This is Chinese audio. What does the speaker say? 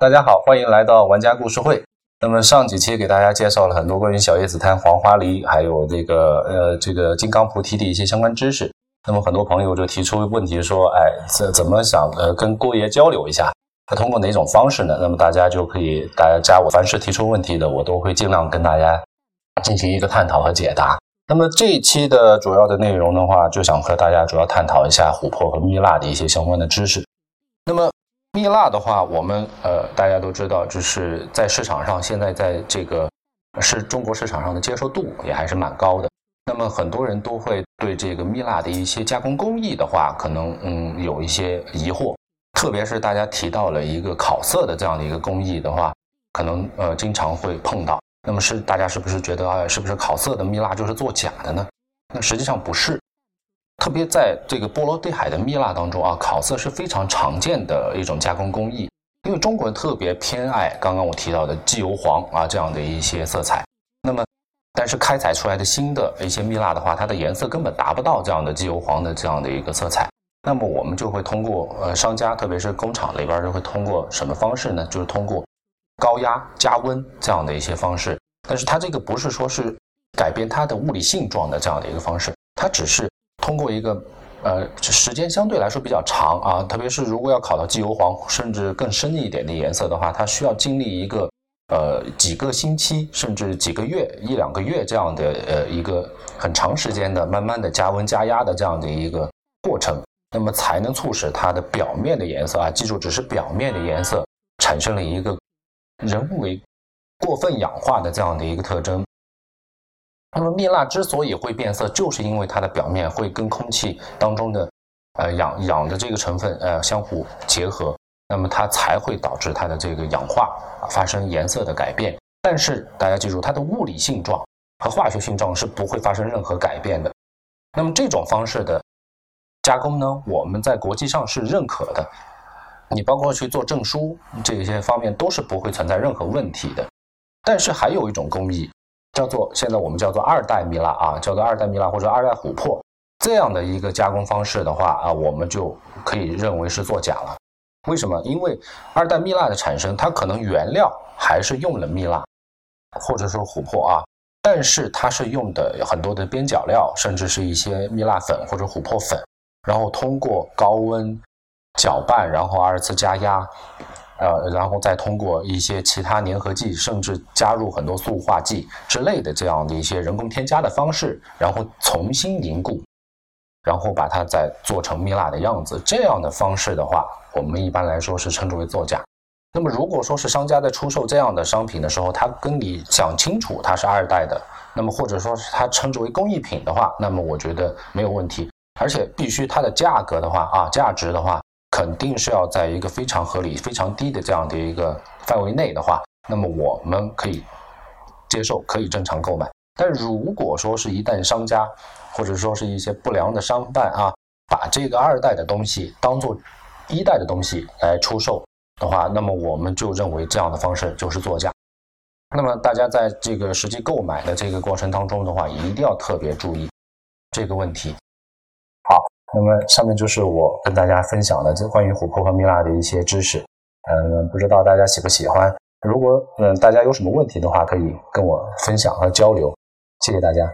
大家好，欢迎来到玩家故事会。那么上几期给大家介绍了很多关于小叶紫檀、黄花梨，还有这个呃这个金刚菩提的一些相关知识。那么很多朋友就提出问题说，哎，怎怎么想呃跟郭爷交流一下？他通过哪种方式呢？那么大家就可以大家加我，凡是提出问题的，我都会尽量跟大家进行一个探讨和解答。那么这一期的主要的内容的话，就想和大家主要探讨一下琥珀和蜜蜡的一些相关的知识。那么蜜蜡的话，我们呃大家都知道，就是在市场上现在在这个是中国市场上的接受度也还是蛮高的。那么很多人都会对这个蜜蜡的一些加工工艺的话，可能嗯有一些疑惑，特别是大家提到了一个烤色的这样的一个工艺的话，可能呃经常会碰到。那么是大家是不是觉得啊，是不是烤色的蜜蜡就是做假的呢？那实际上不是。特别在这个波罗的海的蜜蜡当中啊，烤色是非常常见的一种加工工艺。因为中国人特别偏爱刚刚我提到的机油黄啊这样的一些色彩。那么，但是开采出来的新的一些蜜蜡的话，它的颜色根本达不到这样的机油黄的这样的一个色彩。那么我们就会通过呃商家，特别是工厂里边就会通过什么方式呢？就是通过高压加温这样的一些方式。但是它这个不是说是改变它的物理性状的这样的一个方式，它只是。通过一个呃时间相对来说比较长啊，特别是如果要烤到机油黄甚至更深一点的颜色的话，它需要经历一个呃几个星期甚至几个月一两个月这样的呃一个很长时间的慢慢的加温加压的这样的一个过程，那么才能促使它的表面的颜色啊，记住只是表面的颜色产生了一个人为过分氧化的这样的一个特征。那么蜜蜡之所以会变色，就是因为它的表面会跟空气当中的呃氧氧的这个成分呃相互结合，那么它才会导致它的这个氧化发生颜色的改变。但是大家记住，它的物理性状和化学性状是不会发生任何改变的。那么这种方式的加工呢，我们在国际上是认可的，你包括去做证书这些方面都是不会存在任何问题的。但是还有一种工艺。叫做现在我们叫做二代蜜蜡啊，叫做二代蜜蜡或者二代琥珀这样的一个加工方式的话啊，我们就可以认为是作假了。为什么？因为二代蜜蜡的产生，它可能原料还是用了蜜蜡或者说琥珀啊，但是它是用的很多的边角料，甚至是一些蜜蜡粉或者琥珀粉，然后通过高温搅拌，然后二次加压。呃，然后再通过一些其他粘合剂，甚至加入很多塑化剂之类的这样的一些人工添加的方式，然后重新凝固，然后把它再做成蜜蜡的样子。这样的方式的话，我们一般来说是称之为作假。那么如果说是商家在出售这样的商品的时候，他跟你讲清楚它是二代的，那么或者说是他称之为工艺品的话，那么我觉得没有问题，而且必须它的价格的话啊，价值的话。肯定是要在一个非常合理、非常低的这样的一个范围内的话，那么我们可以接受，可以正常购买。但如果说是一旦商家或者说是一些不良的商贩啊，把这个二代的东西当做一代的东西来出售的话，那么我们就认为这样的方式就是作假。那么大家在这个实际购买的这个过程当中的话，一定要特别注意这个问题。那么上面就是我跟大家分享的这关于琥珀和蜜蜡的一些知识，嗯，不知道大家喜不喜欢？如果嗯大家有什么问题的话，可以跟我分享和交流，谢谢大家。